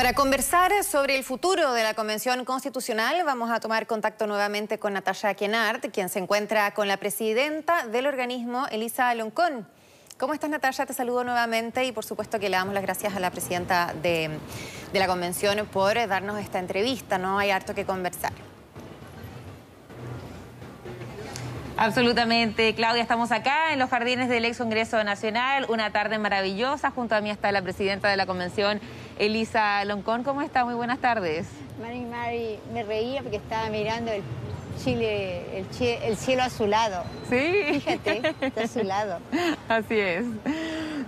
Para conversar sobre el futuro de la Convención Constitucional, vamos a tomar contacto nuevamente con Natasha Kienart, quien se encuentra con la presidenta del organismo, Elisa Loncón. ¿Cómo estás, Natasha? Te saludo nuevamente y por supuesto que le damos las gracias a la presidenta de, de la Convención por darnos esta entrevista, ¿no? Hay harto que conversar. Absolutamente, Claudia, estamos acá en los jardines del ex Congreso Nacional, una tarde maravillosa, junto a mí está la presidenta de la Convención, Elisa Loncón. ¿Cómo está? Muy buenas tardes. Mari, Mari, me reía porque estaba mirando el Chile, el, cielo a su lado. Sí. Fíjate, está a su lado. Así es.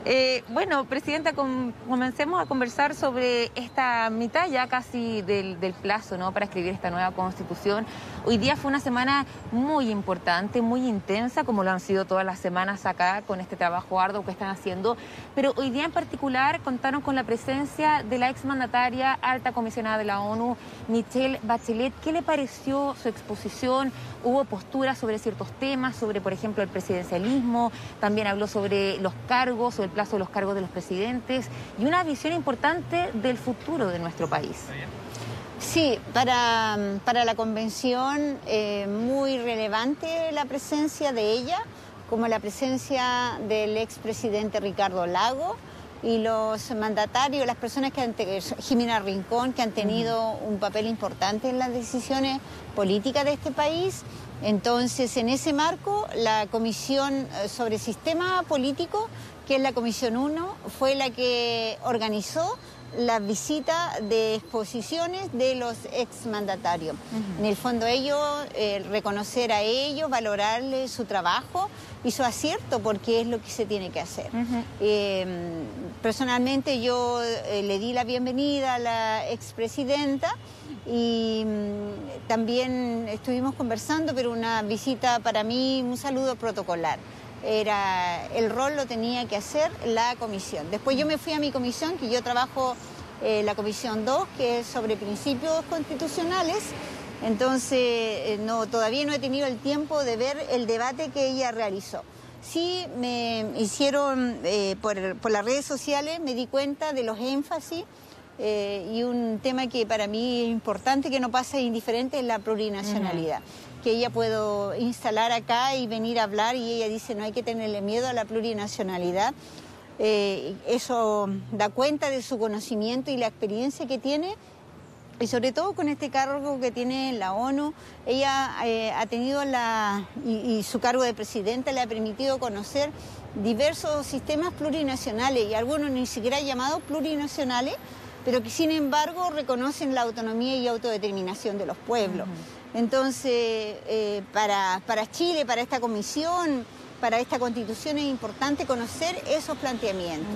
Eh, bueno, Presidenta, comencemos a conversar sobre esta mitad ya casi del, plazo ¿no? para escribir esta nueva constitución. Hoy día fue una semana muy importante, muy intensa, como lo han sido todas las semanas acá con este trabajo arduo que están haciendo. Pero hoy día en particular contaron con la presencia de la exmandataria alta comisionada de la ONU, Michelle Bachelet. ¿Qué le pareció su exposición? Hubo posturas sobre ciertos temas, sobre, por ejemplo, el presidencialismo. También habló sobre los cargos, sobre plazo de los cargos de los presidentes y una visión importante del futuro de nuestro país. Sí, para, para la convención eh, muy relevante la presencia de ella, como la presencia del expresidente Ricardo Lago y los mandatarios, las personas que han Jimena Rincón, que han tenido un papel importante en las decisiones políticas de este país. Entonces, en ese marco, la Comisión eh, sobre Sistema Político que es la Comisión 1, fue la que organizó la visita de exposiciones de los exmandatarios. En el fondo ellos, eh, reconocer a ellos, valorarles su trabajo y su acierto, porque es lo que se tiene que hacer. Eh, personalmente yo eh, le di la bienvenida a la expresidenta y mm, también estuvimos conversando, pero una visita para mí, un saludo protocolar era el rol lo tenía que hacer la comisión. Después yo me fui a mi comisión, que yo trabajo eh, la comisión 2, que es sobre principios constitucionales. Entonces, eh, no, todavía no he tenido el tiempo de ver el debate que ella realizó. Sí me hicieron eh, por, las redes sociales, me di cuenta de los énfasis y un tema que para mí es importante, que no pasa indiferente, es la plurinacionalidad que ella puedo instalar acá y venir a hablar y ella dice no hay que tenerle miedo a la plurinacionalidad. Eh, eso da cuenta de su conocimiento y la experiencia que tiene y sobre todo con este cargo que tiene en la ONU, ella eh, ha tenido la, y, su cargo de presidenta le ha permitido conocer diversos sistemas plurinacionales y algunos ni siquiera llamados plurinacionales, pero que sin embargo reconocen la autonomía y autodeterminación de los pueblos. Entonces, eh, para, Chile, para esta comisión, para esta constitución es importante conocer esos planteamientos.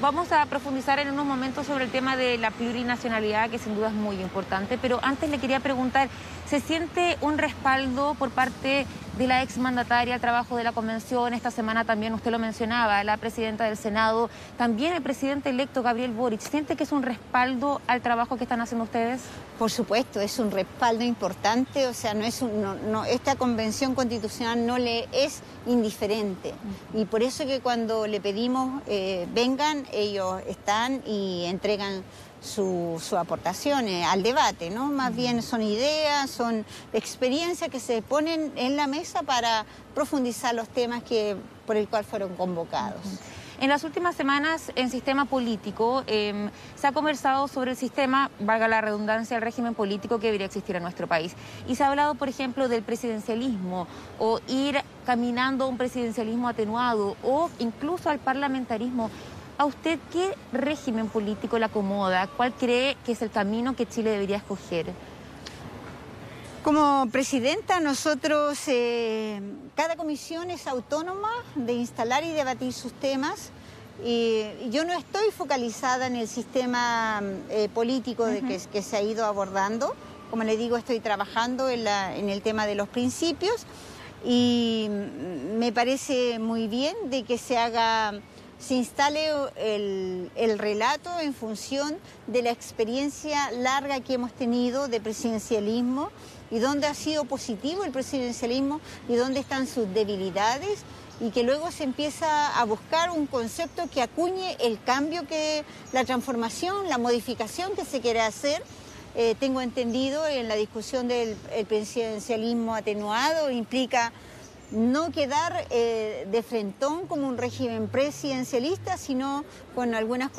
Vamos a profundizar en unos momentos sobre el tema de la plurinacionalidad, que sin duda es muy importante, pero antes le quería preguntar, ¿se siente un respaldo por parte de la exmandataria al trabajo de la convención? Esta semana también usted lo mencionaba, la presidenta del Senado, también el presidente electo Gabriel Boric. ¿Siente que es un respaldo al trabajo que están haciendo ustedes? Por supuesto, es un respaldo importante, o sea, no es no, esta convención constitucional no le es indiferente. Y por eso que cuando le pedimos eh, vengan, ellos están y entregan sus aportaciones al debate, ¿no? Más bien son ideas, son experiencias que se ponen en la mesa para profundizar los temas que, por el cual fueron convocados. En las últimas semanas, en sistema político, em, se ha conversado sobre el sistema, valga la redundancia, el régimen político que debería existir en nuestro país. Y se ha hablado, por ejemplo, del presidencialismo o ir caminando a un presidencialismo atenuado o incluso al parlamentarismo. ¿A usted qué régimen político le acomoda? ¿Cuál cree que es el camino que Chile debería escoger? Como presidenta, nosotros, eh, cada comisión es autónoma de instalar y debatir sus temas. Y yo no estoy focalizada en el sistema eh, político de que, se ha ido abordando. Como le digo, estoy trabajando en, en el tema de los principios y me parece muy bien de que se haga se instale el, relato en función de la experiencia larga que hemos tenido de presidencialismo y dónde ha sido positivo el presidencialismo y dónde están sus debilidades y que luego se empieza a buscar un concepto que acuñe el cambio que, la transformación, la modificación que se quiere hacer. Eh, tengo entendido en la discusión del presidencialismo atenuado implica no quedar eh, de frentón como un régimen presidencialista, sino con algunas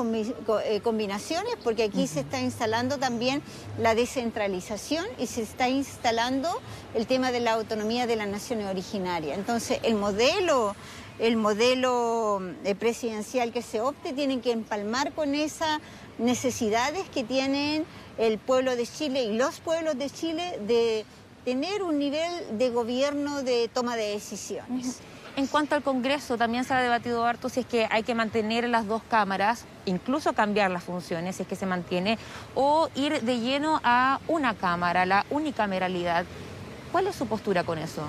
eh, combinaciones, porque aquí se está instalando también la descentralización y se está instalando el tema de la autonomía de las naciones originarias. Entonces, el modelo el modelo eh, presidencial que se opte tiene que empalmar con esas necesidades que tienen el pueblo de Chile y los pueblos de Chile de tener un nivel de gobierno de toma de decisiones. En cuanto al Congreso, también se ha debatido harto si es que hay que mantener las dos cámaras, incluso cambiar las funciones, si es que se mantiene, o ir de lleno a una cámara, la unicameralidad. ¿Cuál es su postura con eso?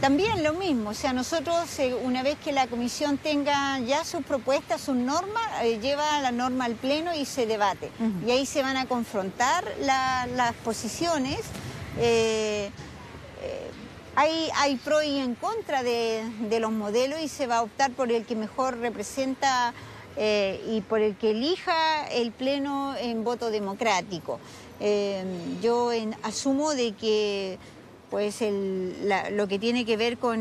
También lo mismo, o sea, nosotros eh, una vez que la comisión tenga ya sus propuestas, sus normas, eh, lleva la norma al pleno y se debate. Y ahí se van a confrontar las posiciones eh, eh, hay, hay pro y en contra de, los modelos y se va a optar por el que mejor representa eh, y por el que elija el Pleno en voto democrático. yo asumo de que pues lo que tiene que ver con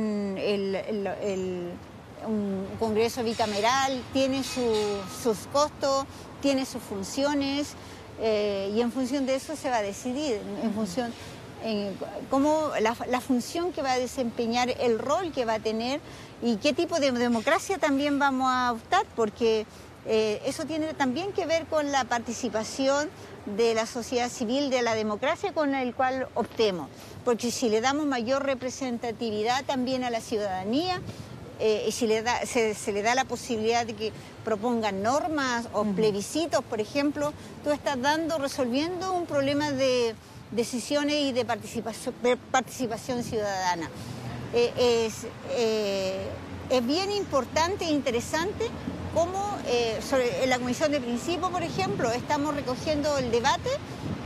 un Congreso bicameral tiene sus costos, tiene sus funciones y en función de eso se va a decidir, en función cómo la, función que va a desempeñar, el rol que va a tener y qué tipo de democracia también vamos a optar, porque eh, eso tiene también que ver con la participación de la sociedad civil, de la democracia con el cual optemos, porque si le damos mayor representatividad también a la ciudadanía, eh, y si le da, se, le da la posibilidad de que propongan normas o plebiscitos, por ejemplo, tú estás dando, resolviendo un problema de decisiones y de participación, ciudadana. Eh, es, eh, es, bien importante e interesante cómo eh, en la Comisión de Principio, por ejemplo, estamos recogiendo el debate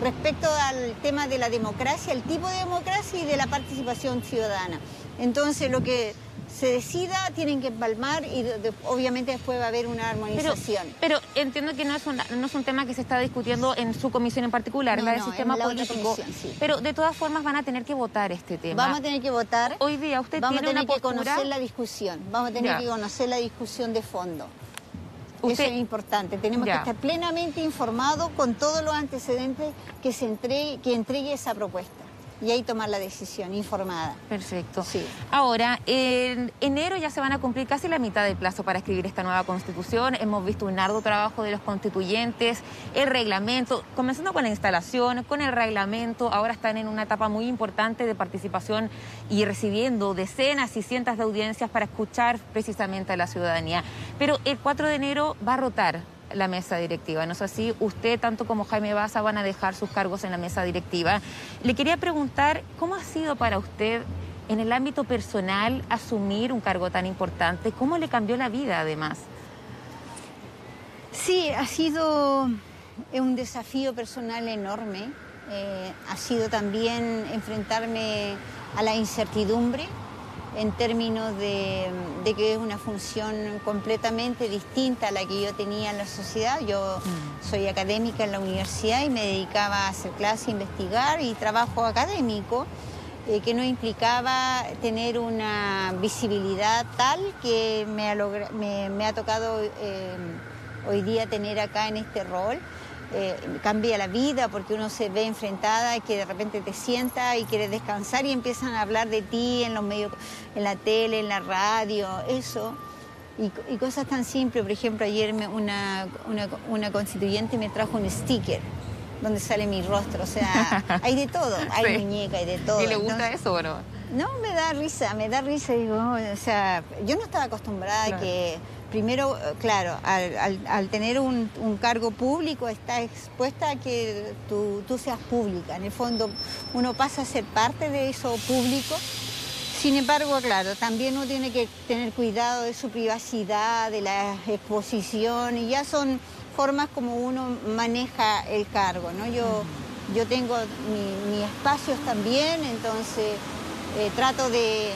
respecto al tema de la democracia, el tipo de democracia y de la participación ciudadana. Entonces, lo que se decida, tienen que empalmar y obviamente después va a haber una armonización. Pero, entiendo que no es, no es un tema que se está discutiendo en su comisión en particular, la del sistema político. Pero de todas formas van a tener que votar este tema. Vamos a tener que votar. Hoy día usted vamos tiene a tener que conocer la discusión, vamos a tener que conocer la discusión de fondo. Eso es importante. Tenemos que estar plenamente informados con todos los antecedentes que se entregue, que entregue esa propuesta y ahí tomar la decisión informada. Perfecto. Sí. Ahora, en enero ya se van a cumplir casi la mitad del plazo para escribir esta nueva constitución. Hemos visto un arduo trabajo de los constituyentes, el reglamento, comenzando con la instalación, con el reglamento. Ahora están en una etapa muy importante de participación y recibiendo decenas y cientos de audiencias para escuchar precisamente a la ciudadanía. Pero el 4 de enero va a rotar la mesa directiva. ¿No es así? Usted, tanto como Jaime Baza, van a dejar sus cargos en la mesa directiva. Le quería preguntar, ¿cómo ha sido para usted en el ámbito personal asumir un cargo tan importante? ¿Cómo le cambió la vida además? Sí, ha sido un desafío personal enorme. Eh, ha sido también enfrentarme a la incertidumbre en términos de, que es una función completamente distinta a la que yo tenía en la sociedad. Yo mm. soy académica en la universidad y me dedicaba a hacer clases, investigar y trabajo académico, eh, que no implicaba tener una visibilidad tal que me ha, tocado eh, hoy día tener acá en este rol. Eh, cambia la vida porque uno se ve enfrentada y que de repente te sienta y quieres descansar y empiezan a hablar de ti en los medios, en la tele, en la radio, eso. Y, cosas tan simples, por ejemplo, ayer una, una, constituyente me trajo un sticker donde sale mi rostro, o sea, hay de todo, hay muñeca, hay de todo. ¿Y le gusta eso o no? No, me da risa, me da risa, digo, o sea, yo no estaba acostumbrada a que primero, eh, claro, al, tener un, cargo público está expuesta a que tú, seas pública. En el fondo uno pasa a ser parte de eso público. Sin embargo, claro, también uno tiene que tener cuidado de su privacidad, de la exposición, y ya son formas como uno maneja el cargo. ¿no? Yo, yo tengo mis espacios también, entonces eh, trato de,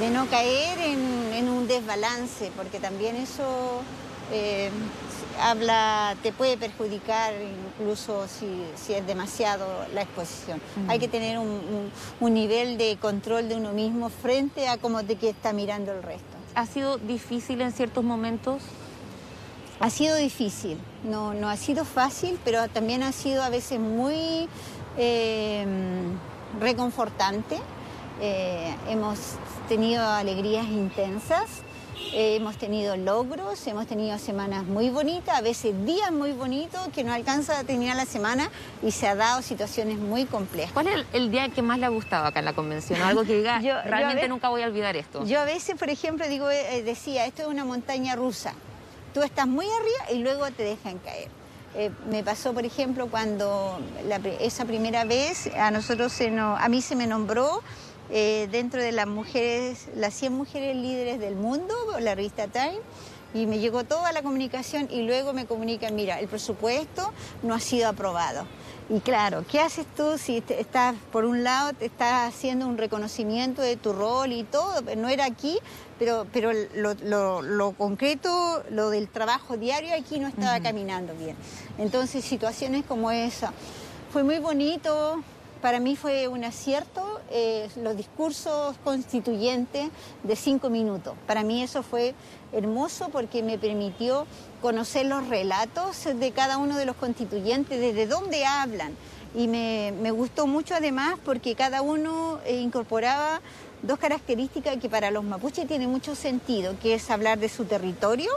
de no caer en, un desbalance, porque también eso eh, habla, te puede perjudicar incluso si, es demasiado la exposición. Hay que tener un, nivel de control de uno mismo frente a cómo te está mirando el resto. ¿Ha sido difícil en ciertos momentos? Ha sido difícil, no, no ha sido fácil, pero también ha sido a veces muy eh, reconfortante. Eh, hemos tenido alegrías intensas, eh, hemos tenido logros, hemos tenido semanas muy bonitas, a veces días muy bonitos que no alcanza a terminar la semana y se ha dado situaciones muy complejas. ¿Cuál es el, día que más le ha gustado acá en la convención? Algo que diga, realmente nunca voy a olvidar esto. Yo a veces, por ejemplo, digo, decía, esto es una montaña rusa tú estás muy arriba y luego te dejan caer. Eh, me pasó, por ejemplo, cuando esa primera vez a nosotros se a mí se me nombró eh, dentro de las mujeres, las 100 mujeres líderes del mundo, la revista Time, y me llegó toda la comunicación y luego me comunican, mira, el presupuesto no ha sido aprobado. Y claro, ¿qué haces tú si estás, por un lado, te estás haciendo un reconocimiento de tu rol y todo? No era aquí, pero, pero lo, concreto, lo del trabajo diario aquí no estaba caminando bien. Entonces, situaciones como esa. Fue muy bonito, para mí fue un acierto eh, los discursos constituyentes de cinco minutos. Para mí eso fue hermoso porque me permitió conocer los relatos de cada uno de los constituyentes, desde dónde hablan. Y me, gustó mucho además porque cada uno eh, incorporaba dos características que para los mapuches tiene mucho sentido, que es hablar de su territorio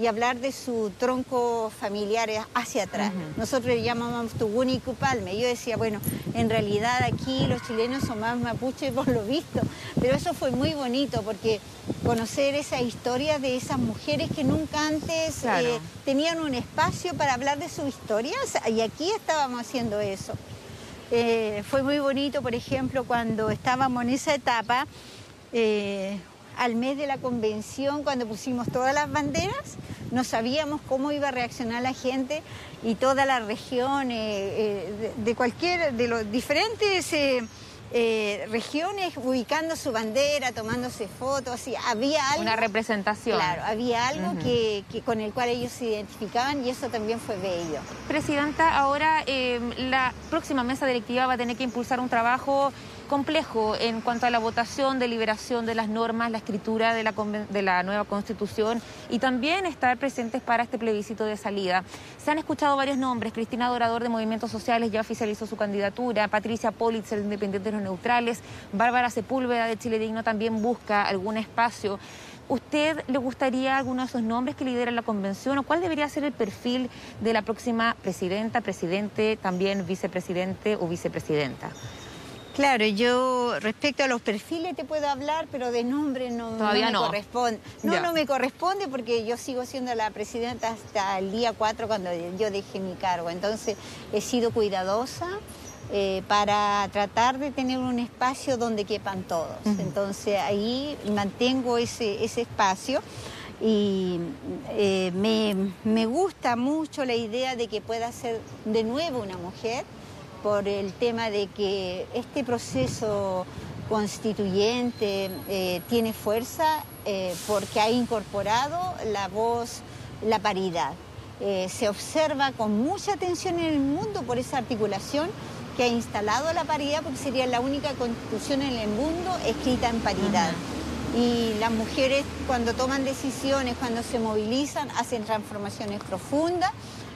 y hablar de su tronco familiar hacia atrás. Nosotros le llamamos Tuguni y Cupalme. Yo decía, bueno, en realidad aquí los chilenos son más mapuches por lo visto, pero eso fue muy bonito porque conocer esa historia de esas mujeres que nunca antes eh, tenían un espacio para hablar de su historia y aquí estábamos haciendo eso. Eh, fue muy bonito, por ejemplo, cuando estábamos en esa etapa, eh, al mes de la convención, cuando pusimos todas las banderas, no sabíamos cómo iba a reaccionar la gente y toda la región, eh, de, cualquier, de los diferentes eh, regiones ubicando su bandera, tomándose fotos, así, había algo... Una representación. Claro, había algo que, con el cual ellos se identificaban y eso también fue bello. Presidenta, ahora eh, la próxima mesa directiva va a tener que impulsar un trabajo complejo en cuanto a la votación, deliberación de las normas, la escritura de la, de la nueva constitución y también estar presentes para este plebiscito de salida. Se han escuchado varios nombres. Cristina Dorador de Movimientos Sociales ya oficializó su candidatura. Patricia Politzer de Independientes Los Neutrales. Bárbara Sepúlveda de Chile Digno también busca algún espacio. ¿Usted le gustaría alguno de esos nombres que lidera la convención o cuál debería ser el perfil de la próxima presidenta, presidente, también vicepresidente o vicepresidenta? Claro, yo respecto a los perfiles te puedo hablar, pero de nombre no, me corresponde. No, no me corresponde porque yo sigo siendo la presidenta hasta el día 4 cuando yo dejé mi cargo. Entonces he sido cuidadosa eh, para tratar de tener un espacio donde quepan todos. Entonces ahí mantengo ese, ese espacio. Y eh, me, me gusta mucho la idea de que pueda ser de nuevo una mujer por el tema de que este proceso constituyente eh, tiene fuerza eh, porque ha incorporado la voz, la paridad. Eh, se observa con mucha atención en el mundo por esa articulación que ha instalado la paridad porque sería la única constitución en el mundo escrita en paridad. Y las mujeres cuando toman decisiones, cuando se movilizan, hacen transformaciones profundas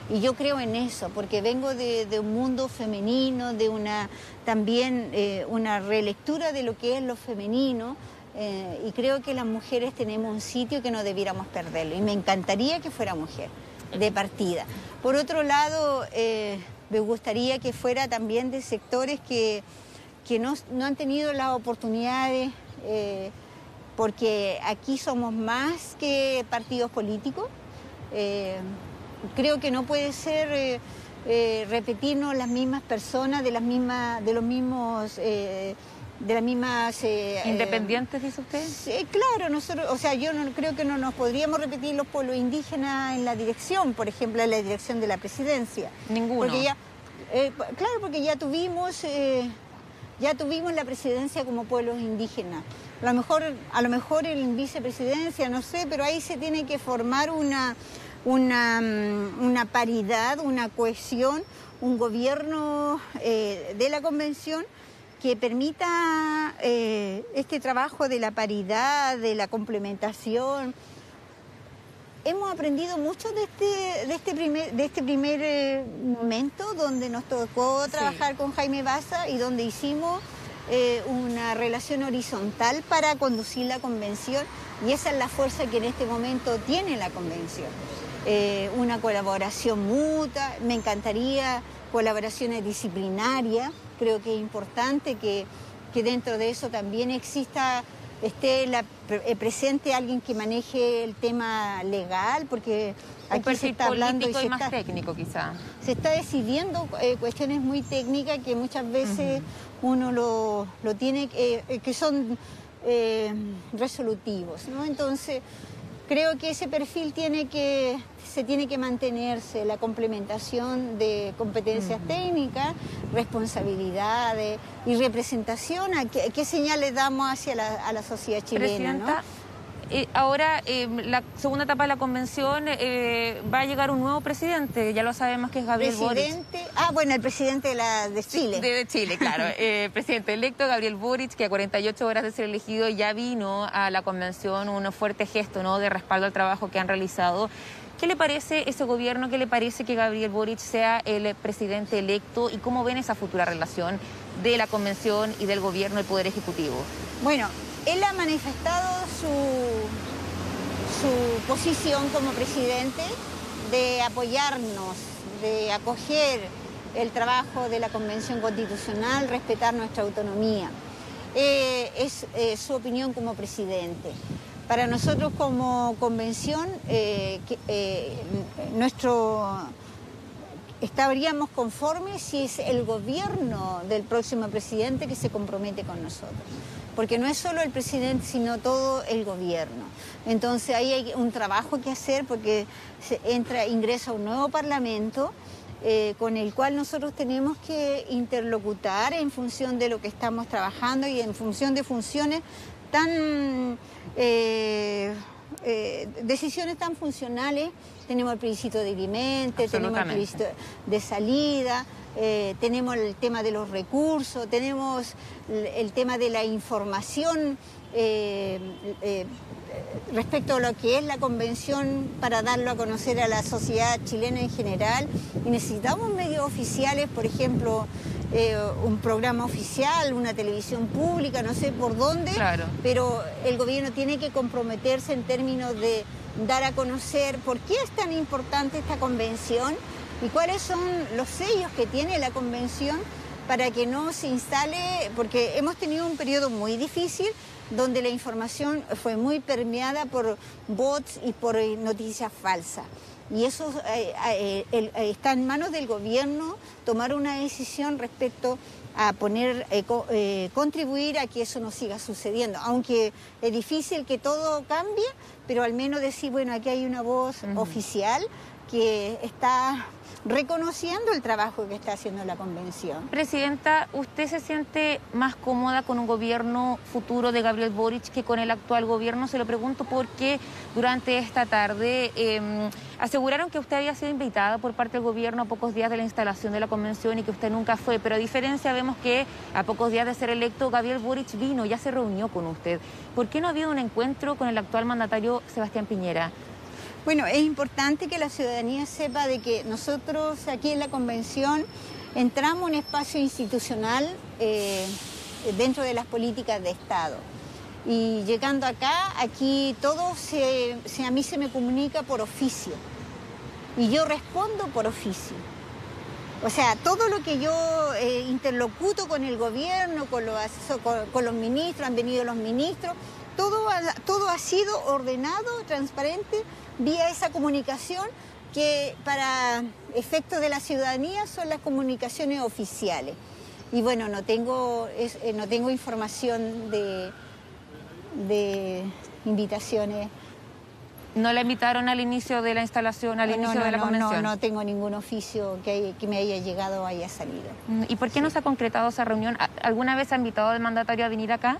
y yo creo en eso, porque vengo de, un mundo femenino, de una también eh, una relectura de lo que es lo femenino. Eh, y creo que las mujeres tenemos un sitio que no debiéramos perderlo. Y me encantaría que fuera mujer de partida. Por otro lado, eh, me gustaría que fuera también de sectores que, que no, no, han tenido las oportunidades, porque aquí somos más que partidos políticos creo que no puede ser eh, eh, repetirnos las mismas personas de las mismas, de los mismos eh, de las mismas independientes dice usted. Claro nosotros o sea yo no creo que no nos podríamos repetir los pueblos indígenas en la dirección por ejemplo en la dirección de la presidencia. Ninguno. Porque ya claro porque ya tuvimos ya tuvimos la presidencia como pueblos indígenas. A lo mejor, a lo mejor en vicepresidencia, no sé, pero ahí se tiene que formar una, una, mm, una paridad, una cohesión, un gobierno eh, de la convención que permita eh, este trabajo de la paridad, de la complementación, hemos aprendido mucho de este, de este primer, de este primer eh, momento donde nos tocó trabajar con Jaime Baza y donde hicimos eh, una relación horizontal para conducir la convención. Y esa es la fuerza que en este momento tiene la convención. Eh, una colaboración mutua, me encantaría colaboraciones disciplinarias, creo que es importante que, que dentro de eso también exista esté la, eh, presente alguien que maneje el tema legal, porque aquí se está hablando y, más técnico quizá. Se está decidiendo eh, cuestiones muy técnicas que muchas veces uno lo, lo tiene, eh, que son resolutivos, ¿no? Entonces creo que ese perfil tiene que, se tiene que mantenerse, la complementación de competencias técnicas, responsabilidades y representación. qué, señales damos hacia la, a la sociedad chilena? Eh, ahora, em, la segunda etapa de la convención eh, va a llegar un nuevo presidente, ya lo sabemos que es Gabriel presidente, Boric. Ah, bueno, el presidente de, la, de Chile. De, Chile, claro. eh, presidente electo Gabriel Boric, que a 48 horas de ser elegido ya vino a la convención un fuerte gesto ¿no? de respaldo al trabajo que han realizado. ¿Qué le parece ese gobierno? ¿Qué le parece que Gabriel Boric sea el presidente electo? ¿Y cómo ven esa futura relación de la convención y del gobierno, el Poder Ejecutivo? Bueno, él ha manifestado su, su posición como presidente de apoyarnos, de acoger el trabajo de la Convención Constitucional, respetar nuestra autonomía. Eh, es eh, su opinión como presidente. Para nosotros como convención, eh, nuestro estaríamos conformes si es el gobierno del próximo presidente que se compromete con nosotros porque no es solo el presidente, sino todo el gobierno. Entonces ahí hay un trabajo que hacer porque se entra, ingresa un nuevo parlamento eh, con el cual nosotros tenemos que interlocutar en función de lo que estamos trabajando y en función de funciones tan... Eh, eh, decisiones tan funcionales, tenemos el principio de alimentos, tenemos el principio de salida, eh, tenemos el tema de los recursos, tenemos el tema de la información eh, eh, respecto a lo que es la convención para darlo a conocer a la sociedad chilena en general. Y necesitamos medios oficiales, por ejemplo, un programa oficial, una televisión pública, no sé por dónde, pero el gobierno tiene que comprometerse en términos de dar a conocer por qué es tan importante esta convención y cuáles son los sellos que tiene la convención para que no se instale, porque hemos tenido un periodo muy difícil donde la información fue muy permeada por bots y por noticias falsas. Y eso eh, eh, eh, está en manos del gobierno tomar una decisión respecto a poner, contribuir a que eso no siga sucediendo. Aunque es difícil que todo cambie, pero al menos decir, bueno, aquí hay una voz oficial que está reconociendo el trabajo que está haciendo la convención. Presidenta, ¿usted se siente más cómoda con un gobierno futuro de Gabriel Boric que con el actual gobierno? Se lo pregunto porque durante esta tarde em, aseguraron que usted había sido invitada por parte del gobierno a pocos días de la instalación de la convención y que usted nunca fue, pero a diferencia vemos que a pocos días de ser electo, Gabriel Boric vino, ya se reunió con usted. ¿Por qué no ha habido un encuentro con el actual mandatario Sebastián Piñera? Bueno, es importante que la ciudadanía sepa de que nosotros aquí en la convención entramos en un espacio institucional eh, dentro de las políticas de Estado. Y llegando acá, aquí todo se, a mí se me comunica por oficio. Y yo respondo por oficio. O sea, todo lo que yo eh, interlocuto con el gobierno, con los, con los ministros, han venido los ministros, todo, todo ha sido ordenado, transparente, vía esa comunicación que para efectos de la ciudadanía son las comunicaciones oficiales. Y bueno, no tengo, eh, no tengo información de, de invitaciones ¿No la invitaron al inicio de la instalación, al inicio de la convención? No, no tengo ningún oficio que, que me haya llegado o haya salido. Mm, ¿Y por qué no se ha concretado esa reunión? ¿Alguna vez ha invitado al mandatario a venir acá?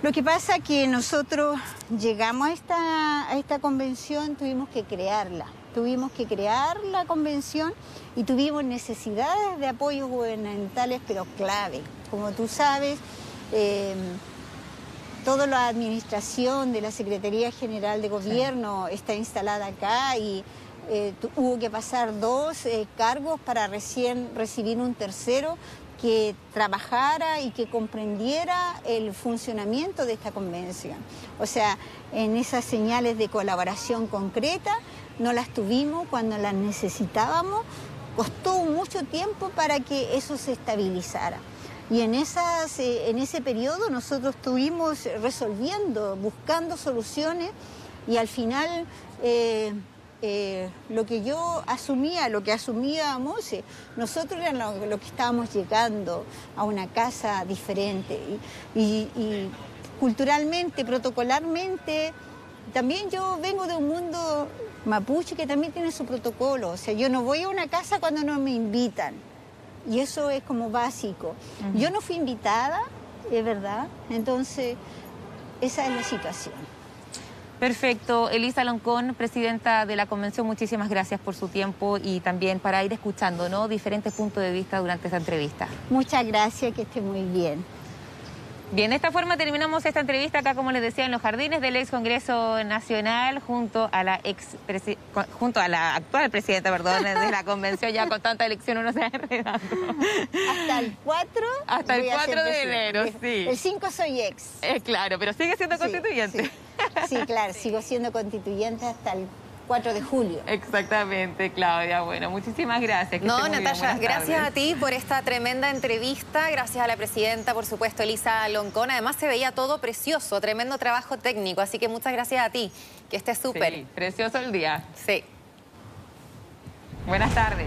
Lo que pasa es que nosotros llegamos a esta, a esta convención, tuvimos que crearla. Tuvimos que crear la convención y tuvimos necesidades de apoyos gubernamentales, pero clave. Como tú sabes, eh, toda la administración de la Secretaría General de Gobierno está instalada acá y eh, hubo que pasar dos eh, cargos para recién recibir un tercero que trabajara y que comprendiera el funcionamiento de esta convención. O sea, en esas señales de colaboración concreta no las tuvimos cuando las necesitábamos, costó mucho tiempo para que eso se estabilizara. Y en, esas, eh, en ese periodo nosotros estuvimos resolviendo, buscando soluciones y al final eh, eh, lo que yo asumía, lo que asumía Mose, nosotros era lo, que estábamos llegando a una casa diferente. Y, y culturalmente, protocolarmente, también yo vengo de un mundo mapuche que también tiene su protocolo, o sea, yo no voy a una casa cuando no me invitan. Y eso es como básico. Yo no fui invitada, es verdad, entonces esa es la situación. Perfecto. Elisa Loncón, presidenta de la convención, muchísimas gracias por su tiempo y también para ir escuchando ¿no? diferentes puntos de vista durante esta entrevista. Muchas gracias, que esté muy bien. Bien, de esta forma terminamos esta entrevista acá, como les decía, en los jardines del ex Congreso Nacional, junto a la ex junto a la actual presidenta, perdón, de la convención, ya con tanta elección uno se ha enredado. Hasta el 4. Hasta el 4 de enero, sí. El 5 soy ex. Es claro, pero sigue siendo constituyente. sí, claro, sigo siendo constituyente hasta el 4 de julio. Exactamente, Claudia. Bueno, muchísimas gracias. no, Natalia, gracias a ti por esta tremenda entrevista. Gracias a la presidenta, por supuesto, Elisa Loncón. Además, se veía todo precioso, tremendo trabajo técnico. Así que muchas gracias a ti. Que estés súper. Sí, precioso el día. Sí. Buenas tardes.